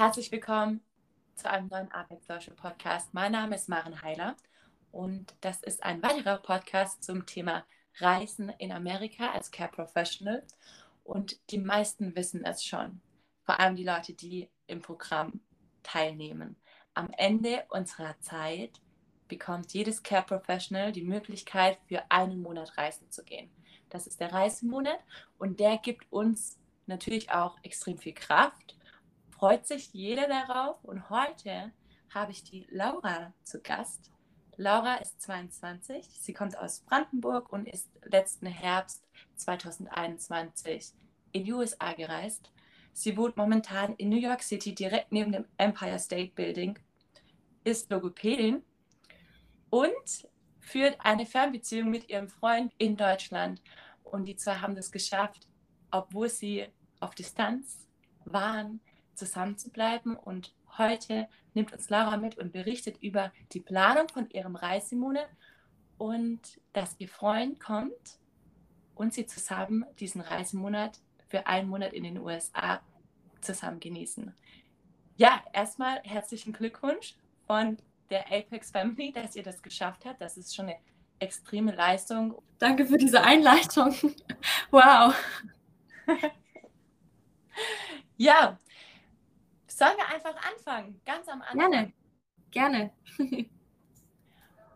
Herzlich willkommen zu einem neuen Apex Podcast. Mein Name ist Maren Heiler und das ist ein weiterer Podcast zum Thema Reisen in Amerika als Care Professional. Und die meisten wissen es schon, vor allem die Leute, die im Programm teilnehmen. Am Ende unserer Zeit bekommt jedes Care Professional die Möglichkeit, für einen Monat reisen zu gehen. Das ist der Reisemonat und der gibt uns natürlich auch extrem viel Kraft freut sich jeder darauf. Und heute habe ich die Laura zu Gast. Laura ist 22, sie kommt aus Brandenburg und ist letzten Herbst 2021 in die USA gereist. Sie wohnt momentan in New York City direkt neben dem Empire State Building, ist Logopädin und führt eine Fernbeziehung mit ihrem Freund in Deutschland. Und die zwei haben das geschafft, obwohl sie auf Distanz waren, zusammen zu bleiben. Und heute nimmt uns Laura mit und berichtet über die Planung von ihrem Reisemonat und dass ihr Freund kommt und sie zusammen diesen Reisemonat für einen Monat in den USA zusammen genießen. Ja, erstmal herzlichen Glückwunsch von der Apex Family, dass ihr das geschafft habt. Das ist schon eine extreme Leistung. Danke für diese Einleitung. Wow. ja, Sollen wir einfach anfangen? Ganz am Anfang. Gerne. Gerne.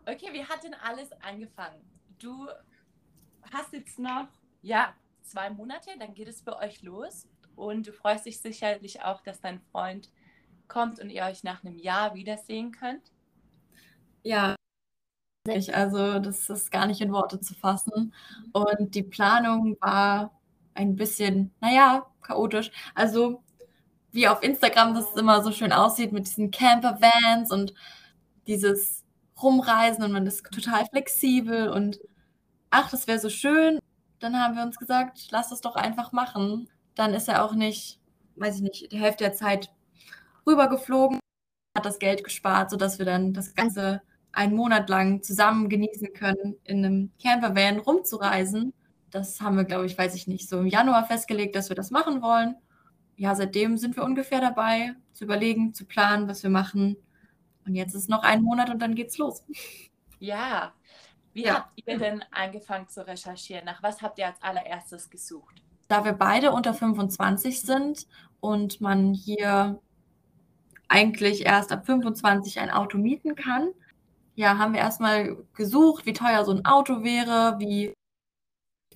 okay, wie hat denn alles angefangen? Du hast jetzt noch, ja, zwei Monate, dann geht es bei euch los. Und du freust dich sicherlich auch, dass dein Freund kommt und ihr euch nach einem Jahr wiedersehen könnt. Ja, also das ist gar nicht in Worte zu fassen. Und die Planung war ein bisschen, naja, chaotisch. Also wie auf Instagram das immer so schön aussieht mit diesen Camper-Vans und dieses Rumreisen und man ist total flexibel und ach, das wäre so schön. Dann haben wir uns gesagt, lass es doch einfach machen. Dann ist er auch nicht, weiß ich nicht, die Hälfte der Zeit rübergeflogen, hat das Geld gespart, sodass wir dann das Ganze einen Monat lang zusammen genießen können, in einem Campervan rumzureisen. Das haben wir, glaube ich, weiß ich nicht, so im Januar festgelegt, dass wir das machen wollen ja, seitdem sind wir ungefähr dabei, zu überlegen, zu planen, was wir machen. Und jetzt ist noch ein Monat und dann geht's los. Ja. Wie ja. habt ihr denn angefangen zu recherchieren? Nach was habt ihr als allererstes gesucht? Da wir beide unter 25 sind und man hier eigentlich erst ab 25 ein Auto mieten kann, ja, haben wir erstmal gesucht, wie teuer so ein Auto wäre, wie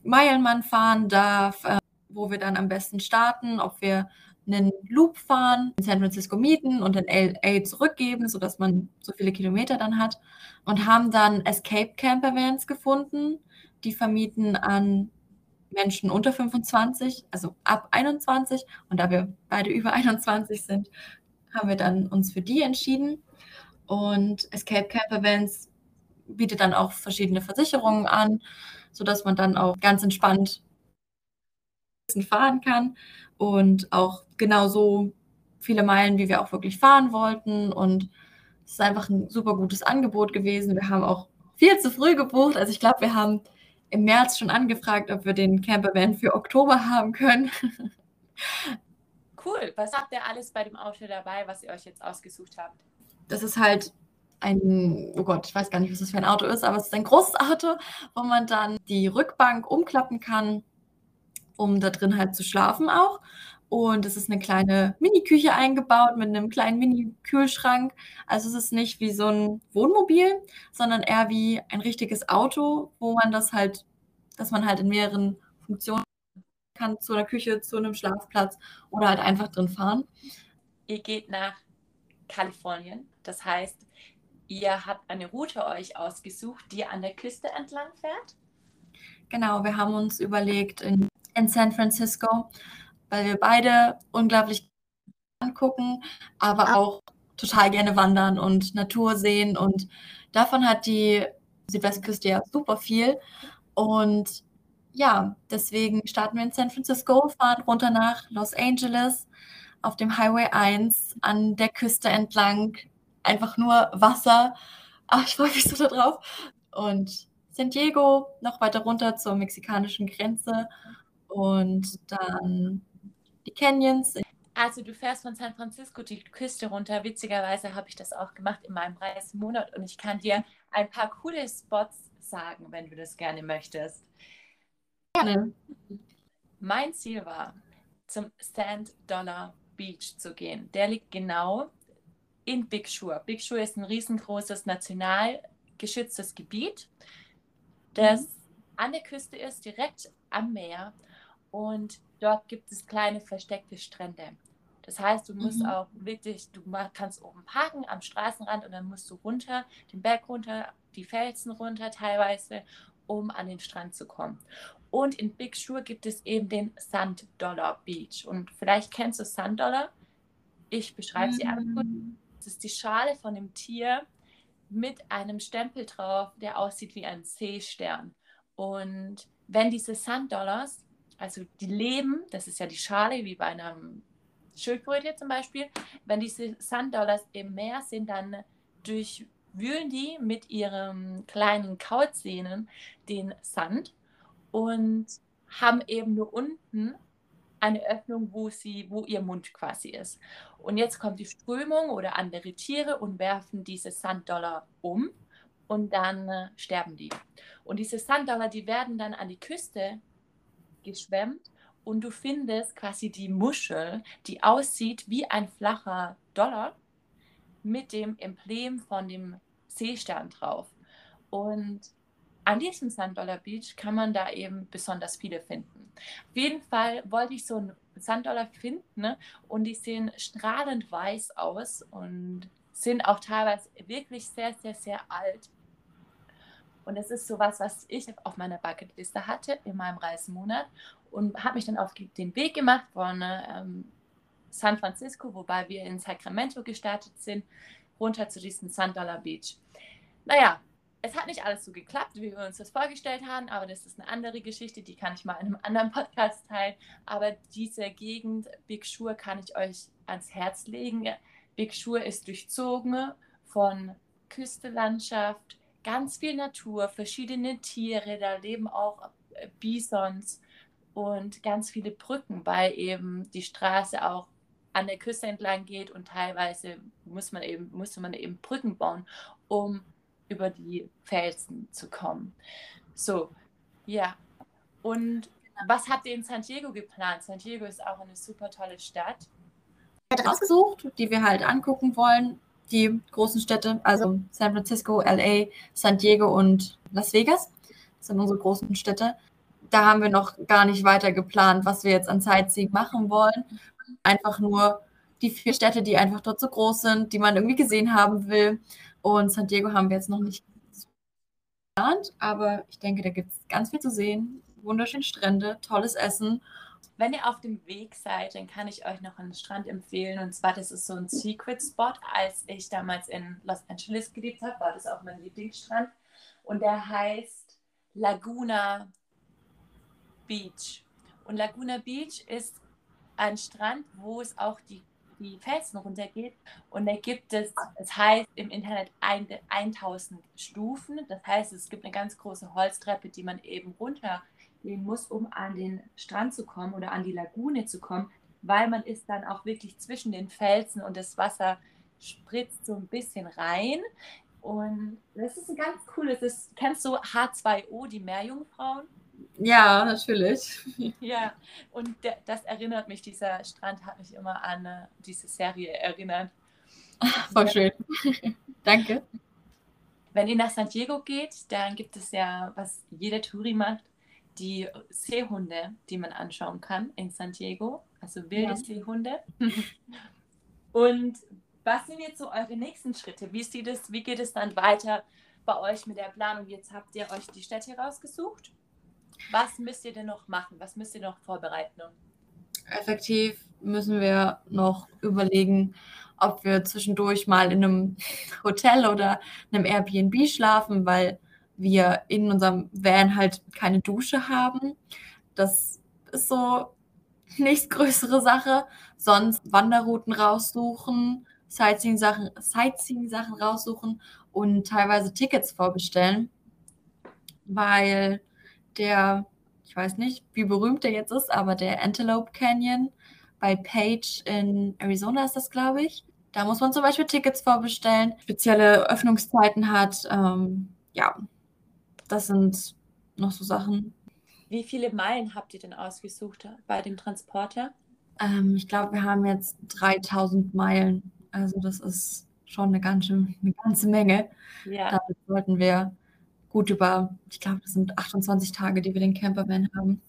Meilen man fahren darf, wo wir dann am besten starten, ob wir einen Loop fahren, in San Francisco mieten und in LA zurückgeben, sodass man so viele Kilometer dann hat. Und haben dann Escape Camper Vans gefunden, die vermieten an Menschen unter 25, also ab 21. Und da wir beide über 21 sind, haben wir dann uns für die entschieden. Und Escape Camper Vans bietet dann auch verschiedene Versicherungen an, sodass man dann auch ganz entspannt fahren kann und auch genauso viele Meilen, wie wir auch wirklich fahren wollten. Und es ist einfach ein super gutes Angebot gewesen. Wir haben auch viel zu früh gebucht. Also ich glaube, wir haben im März schon angefragt, ob wir den Campervan für Oktober haben können. Cool. Was habt ihr alles bei dem Auto dabei, was ihr euch jetzt ausgesucht habt? Das ist halt ein, oh Gott, ich weiß gar nicht, was das für ein Auto ist, aber es ist ein großes Auto, wo man dann die Rückbank umklappen kann um da drin halt zu schlafen auch. Und es ist eine kleine Mini-Küche eingebaut mit einem kleinen Mini-Kühlschrank. Also es ist nicht wie so ein Wohnmobil, sondern eher wie ein richtiges Auto, wo man das halt, dass man halt in mehreren Funktionen kann, zu einer Küche, zu einem Schlafplatz oder halt einfach drin fahren. Ihr geht nach Kalifornien. Das heißt, ihr habt eine Route euch ausgesucht, die an der Küste entlang fährt. Genau, wir haben uns überlegt, in in San Francisco, weil wir beide unglaublich angucken, aber auch total gerne wandern und Natur sehen. Und davon hat die Südwestküste ja super viel. Und ja, deswegen starten wir in San Francisco, fahren runter nach Los Angeles auf dem Highway 1 an der Küste entlang. Einfach nur Wasser. Ach, ich freue mich so darauf. Und San Diego noch weiter runter zur mexikanischen Grenze und dann die Canyons. Also du fährst von San Francisco die Küste runter. Witzigerweise habe ich das auch gemacht in meinem Reisemonat und ich kann dir ein paar coole Spots sagen, wenn du das gerne möchtest. Gerne. Mein Ziel war, zum Sand Dollar Beach zu gehen. Der liegt genau in Big Sur. Big Sur ist ein riesengroßes national geschütztes Gebiet, das mhm. an der Küste ist, direkt am Meer. Und dort gibt es kleine versteckte Strände. Das heißt, du musst mhm. auch wirklich, du kannst oben parken am Straßenrand und dann musst du runter, den Berg runter, die Felsen runter teilweise, um an den Strand zu kommen. Und in Big Sur gibt es eben den Sand Dollar Beach. Und vielleicht kennst du Sand Dollar. Ich beschreibe mhm. sie einfach. Das ist die Schale von dem Tier mit einem Stempel drauf, der aussieht wie ein Seestern. Und wenn diese Sand Dollars also die leben, das ist ja die Schale, wie bei einer Schildkröte zum Beispiel. Wenn diese Sanddollars im Meer sind, dann durchwühlen die mit ihren kleinen Kautzähnen den Sand und haben eben nur unten eine Öffnung, wo sie, wo ihr Mund quasi ist. Und jetzt kommt die Strömung oder andere Tiere und werfen diese Sanddollar um und dann äh, sterben die. Und diese Sanddollar, die werden dann an die Küste geschwemmt und du findest quasi die Muschel, die aussieht wie ein flacher Dollar mit dem Emblem von dem Seestern drauf. Und an diesem Sand Dollar Beach kann man da eben besonders viele finden. Auf jeden Fall wollte ich so einen Sanddollar finden ne? und die sehen strahlend weiß aus und sind auch teilweise wirklich sehr, sehr, sehr alt. Und es ist sowas, was ich auf meiner Bucketliste hatte in meinem Reisemonat und habe mich dann auf den Weg gemacht von ähm, San Francisco, wobei wir in Sacramento gestartet sind, runter zu diesem Sand Dollar Beach. Naja, es hat nicht alles so geklappt, wie wir uns das vorgestellt haben, aber das ist eine andere Geschichte, die kann ich mal in einem anderen Podcast teilen. Aber diese Gegend, Big Sur, kann ich euch ans Herz legen. Big Sur ist durchzogen von Küstelandschaft, ganz viel Natur, verschiedene Tiere, da leben auch äh, Bisons und ganz viele Brücken, weil eben die Straße auch an der Küste entlang geht und teilweise muss man eben, musste man eben Brücken bauen, um über die Felsen zu kommen. So, ja. Und was habt ihr in San Diego geplant? San Diego ist auch eine super tolle Stadt. Ich habe rausgesucht, die wir halt angucken wollen die großen Städte, also San Francisco, LA, San Diego und Las Vegas. Das sind unsere großen Städte. Da haben wir noch gar nicht weiter geplant, was wir jetzt an Sightseeing machen wollen. Einfach nur die vier Städte, die einfach dort so groß sind, die man irgendwie gesehen haben will. Und San Diego haben wir jetzt noch nicht geplant, aber ich denke, da gibt es ganz viel zu sehen. Wunderschöne Strände, tolles Essen wenn ihr auf dem Weg seid, dann kann ich euch noch einen Strand empfehlen. Und zwar, das ist so ein Secret Spot. Als ich damals in Los Angeles gelebt habe, war das auch mein Lieblingsstrand. Und der heißt Laguna Beach. Und Laguna Beach ist ein Strand, wo es auch die, die Felsen runtergeht. Und da gibt es, es heißt im Internet ein, 1000 Stufen. Das heißt, es gibt eine ganz große Holztreppe, die man eben runter gehen muss, um an den Strand zu kommen oder an die Lagune zu kommen, weil man ist dann auch wirklich zwischen den Felsen und das Wasser spritzt so ein bisschen rein. Und das ist ein ganz cooles, das, kennst du H2O, die Meerjungfrauen? Ja, natürlich. Ja, und das erinnert mich, dieser Strand hat mich immer an äh, diese Serie erinnert. Voll schön. Danke. Wenn ihr nach San Diego geht, dann gibt es ja, was jeder Touri macht, die Seehunde, die man anschauen kann in San Diego, also wilde ja. Seehunde. Und was sind jetzt so eure nächsten Schritte? Wie sieht es, wie geht es dann weiter bei euch mit der Planung? Jetzt habt ihr euch die Städte rausgesucht. Was müsst ihr denn noch machen? Was müsst ihr noch vorbereiten? Effektiv müssen wir noch überlegen, ob wir zwischendurch mal in einem Hotel oder einem Airbnb schlafen, weil wir in unserem Van halt keine Dusche haben. Das ist so nächstgrößere Sache. Sonst Wanderrouten raussuchen, Sightseeing-Sachen Sightseeing raussuchen und teilweise Tickets vorbestellen, weil der, ich weiß nicht, wie berühmt der jetzt ist, aber der Antelope Canyon bei Page in Arizona ist das, glaube ich. Da muss man zum Beispiel Tickets vorbestellen, spezielle Öffnungszeiten hat. Ähm, ja, das sind noch so Sachen. Wie viele Meilen habt ihr denn ausgesucht bei dem Transporter? Ähm, ich glaube, wir haben jetzt 3000 Meilen. Also das ist schon eine ganze, eine ganze Menge. Ja. Damit sollten wir gut über, ich glaube, das sind 28 Tage, die wir den Campervan haben.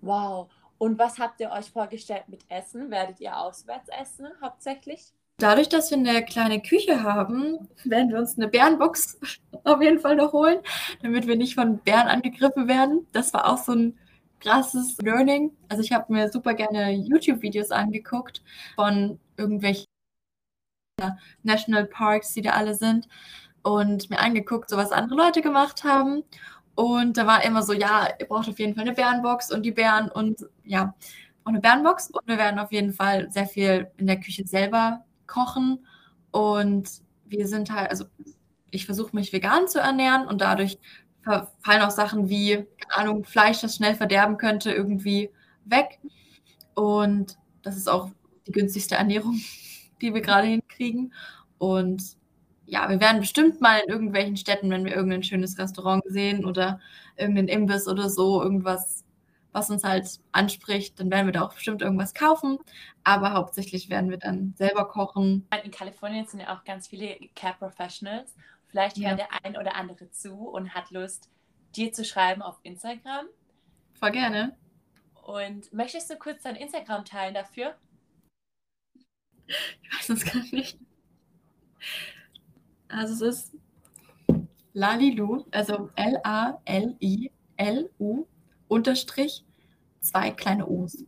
Wow. Und was habt ihr euch vorgestellt mit Essen? Werdet ihr auswärts essen hauptsächlich? Dadurch, dass wir eine kleine Küche haben, werden wir uns eine Bärenbox auf jeden Fall noch holen, damit wir nicht von Bären angegriffen werden. Das war auch so ein krasses Learning. Also ich habe mir super gerne YouTube-Videos angeguckt von irgendwelchen National Parks, die da alle sind und mir angeguckt, so was andere Leute gemacht haben. Und da war immer so, ja, ihr braucht auf jeden Fall eine Bärenbox und die Bären und ja, auch eine Bärenbox. Und wir werden auf jeden Fall sehr viel in der Küche selber kochen. Und wir sind halt, also ich versuche mich vegan zu ernähren und dadurch fallen auch Sachen wie, keine Ahnung, Fleisch, das schnell verderben könnte, irgendwie weg. Und das ist auch die günstigste Ernährung, die wir gerade hinkriegen. Und ja, wir werden bestimmt mal in irgendwelchen Städten, wenn wir irgendein schönes Restaurant sehen oder irgendeinen Imbiss oder so, irgendwas, was uns halt anspricht, dann werden wir da auch bestimmt irgendwas kaufen. Aber hauptsächlich werden wir dann selber kochen. In Kalifornien sind ja auch ganz viele Care Professionals. Vielleicht ja. hört der ein oder andere zu und hat Lust, dir zu schreiben auf Instagram. Voll gerne. Und möchtest du kurz dein Instagram teilen dafür? Ich weiß es gar nicht. Also es ist Lalilu, also L-A-L-I-L-U unterstrich zwei kleine O's.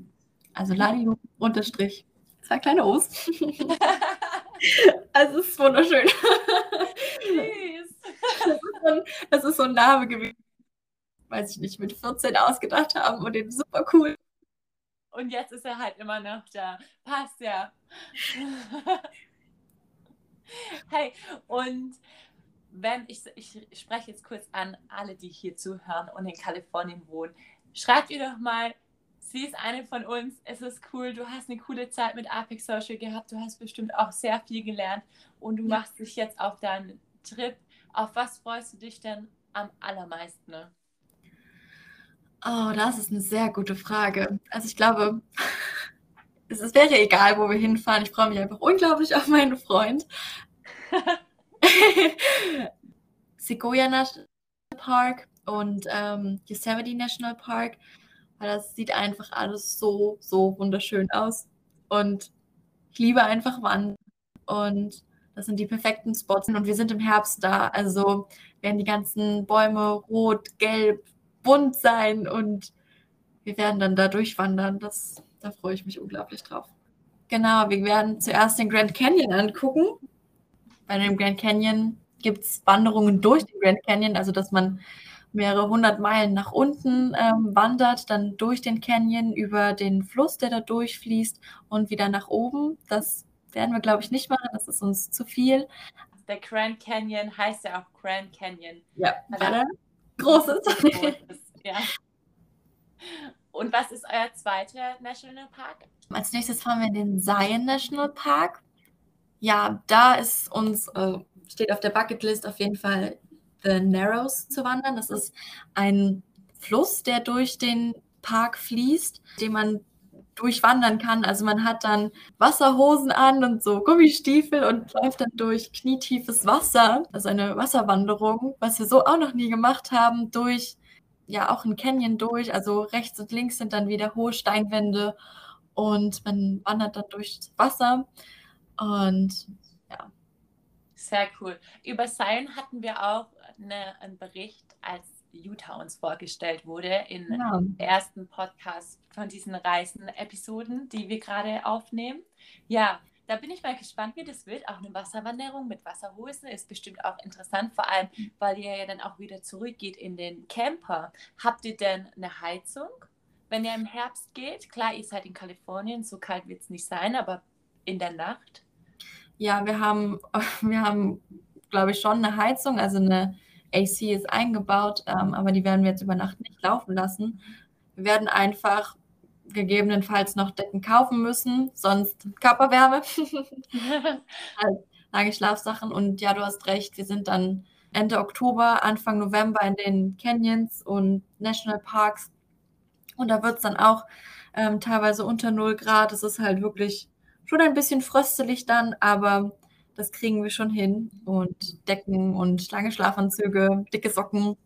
Also Lalilu unterstrich zwei kleine O's. also es ist wunderschön. Das ist so ein Name gewesen, weiß ich nicht, mit 14 ausgedacht haben und den super cool. Und jetzt ist er halt immer noch da. Passt ja. hey, und wenn ich, ich spreche jetzt kurz an alle, die hier zuhören und in Kalifornien wohnen, schreibt ihr doch mal, sie ist eine von uns, es ist cool, du hast eine coole Zeit mit Apex Social gehabt, du hast bestimmt auch sehr viel gelernt und du machst dich jetzt auf deinen Trip. Auf was freust du dich denn am allermeisten? Ne? Oh, das ist eine sehr gute Frage. Also ich glaube, es wäre egal, wo wir hinfahren. Ich freue mich einfach unglaublich auf meinen Freund. Sequoia National Park und ähm, Yosemite National Park, weil das sieht einfach alles so, so wunderschön aus. Und ich liebe einfach Wandern und das sind die perfekten Spots. Und wir sind im Herbst da, also werden die ganzen Bäume rot, gelb, bunt sein und wir werden dann da durchwandern. Das, da freue ich mich unglaublich drauf. Genau, wir werden zuerst den Grand Canyon angucken. Bei dem Grand Canyon gibt es Wanderungen durch den Grand Canyon, also dass man mehrere hundert Meilen nach unten ähm, wandert, dann durch den Canyon über den Fluss, der da durchfließt und wieder nach oben. Das werden wir, glaube ich, nicht machen. Das ist uns zu viel. Der Grand Canyon heißt ja auch Grand Canyon. Ja, weil er groß ist. ja. Und was ist euer zweiter Nationalpark? Als nächstes fahren wir in den Zion National Park. Ja, da ist uns, äh, steht auf der Bucketlist auf jeden Fall The Narrows zu wandern. Das ist ein Fluss, der durch den Park fließt, den man durchwandern kann. Also man hat dann Wasserhosen an und so Gummistiefel und läuft dann durch knietiefes Wasser, also eine Wasserwanderung, was wir so auch noch nie gemacht haben, durch ja auch ein Canyon durch. Also rechts und links sind dann wieder hohe Steinwände und man wandert dann durch das Wasser und ja. Sehr cool. Über Zion hatten wir auch eine, einen Bericht, als Utah uns vorgestellt wurde im ja. ersten Podcast von diesen Reisen-Episoden, die wir gerade aufnehmen. Ja, da bin ich mal gespannt, wie das wird. Auch eine Wasserwanderung mit Wasserhosen ist bestimmt auch interessant, vor allem, weil ihr ja dann auch wieder zurückgeht in den Camper. Habt ihr denn eine Heizung, wenn ihr im Herbst geht? Klar, ihr seid in Kalifornien, so kalt wird es nicht sein, aber in der Nacht? Ja, wir haben, wir haben, glaube ich, schon eine Heizung, also eine AC ist eingebaut, ähm, aber die werden wir jetzt über Nacht nicht laufen lassen. Wir werden einfach gegebenenfalls noch Decken kaufen müssen, sonst Körperwärme. lange Schlafsachen. Und ja, du hast recht, wir sind dann Ende Oktober, Anfang November in den Canyons und Nationalparks. Und da wird es dann auch ähm, teilweise unter 0 Grad. Es ist halt wirklich schon ein bisschen fröstelig dann, aber das kriegen wir schon hin. Und Decken und lange Schlafanzüge, dicke Socken,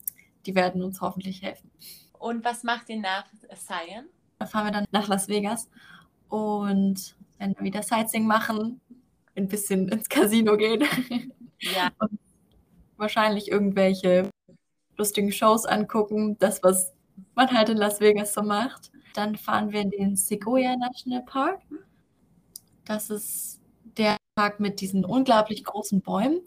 die werden uns hoffentlich helfen. Und was macht ihr nach Cyan? Da fahren wir dann nach Las Vegas und werden wieder Sightseeing machen, ein bisschen ins Casino gehen. Ja. Und wahrscheinlich irgendwelche lustigen Shows angucken, das, was man halt in Las Vegas so macht. Dann fahren wir in den Sequoia National Park. Das ist Park mit diesen unglaublich großen Bäumen,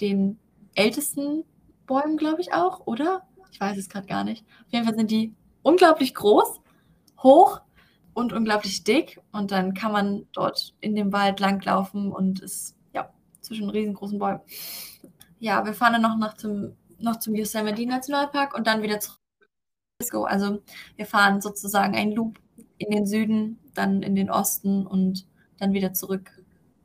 den ältesten Bäumen, glaube ich auch, oder? Ich weiß es gerade gar nicht. Auf jeden Fall sind die unglaublich groß hoch und unglaublich dick. Und dann kann man dort in dem Wald langlaufen und ist ja zwischen riesengroßen Bäumen. Ja, wir fahren dann noch, nach zum, noch zum Yosemite Nationalpark und dann wieder zurück. Also wir fahren sozusagen einen Loop in den Süden, dann in den Osten und dann wieder zurück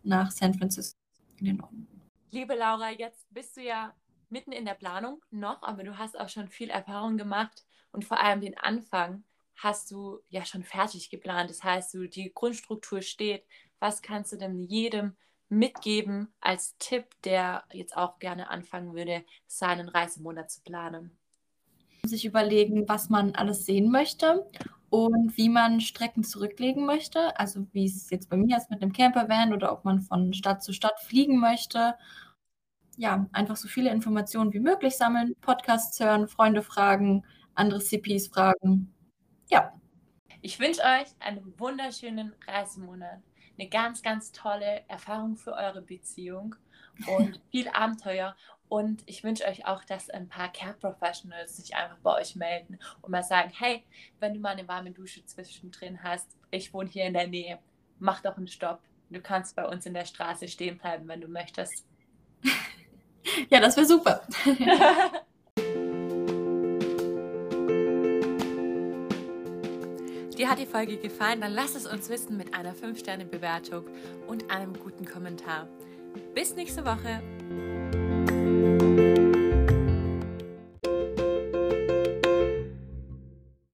nach San Francisco in den Norden. Liebe Laura, jetzt bist du ja mitten in der Planung noch, aber du hast auch schon viel Erfahrung gemacht und vor allem den Anfang hast du ja schon fertig geplant. Das heißt, du, die Grundstruktur steht. Was kannst du denn jedem mitgeben als Tipp, der jetzt auch gerne anfangen würde, seinen Reisemonat zu planen? Sich überlegen, was man alles sehen möchte und wie man Strecken zurücklegen möchte. Also wie es jetzt bei mir ist mit einem Campervan oder ob man von Stadt zu Stadt fliegen möchte. Ja, einfach so viele Informationen wie möglich sammeln, Podcasts hören, Freunde fragen, andere CPs fragen ja. Ich wünsche euch einen wunderschönen Reisemonat, eine ganz, ganz tolle Erfahrung für eure Beziehung und viel Abenteuer. Und ich wünsche euch auch, dass ein paar Care Professionals sich einfach bei euch melden und mal sagen, hey, wenn du mal eine warme Dusche zwischendrin hast, ich wohne hier in der Nähe, mach doch einen Stopp. Du kannst bei uns in der Straße stehen bleiben, wenn du möchtest. Ja, das wäre super. Dir hat die Folge gefallen, dann lass es uns wissen mit einer 5-Sterne-Bewertung und einem guten Kommentar. Bis nächste Woche.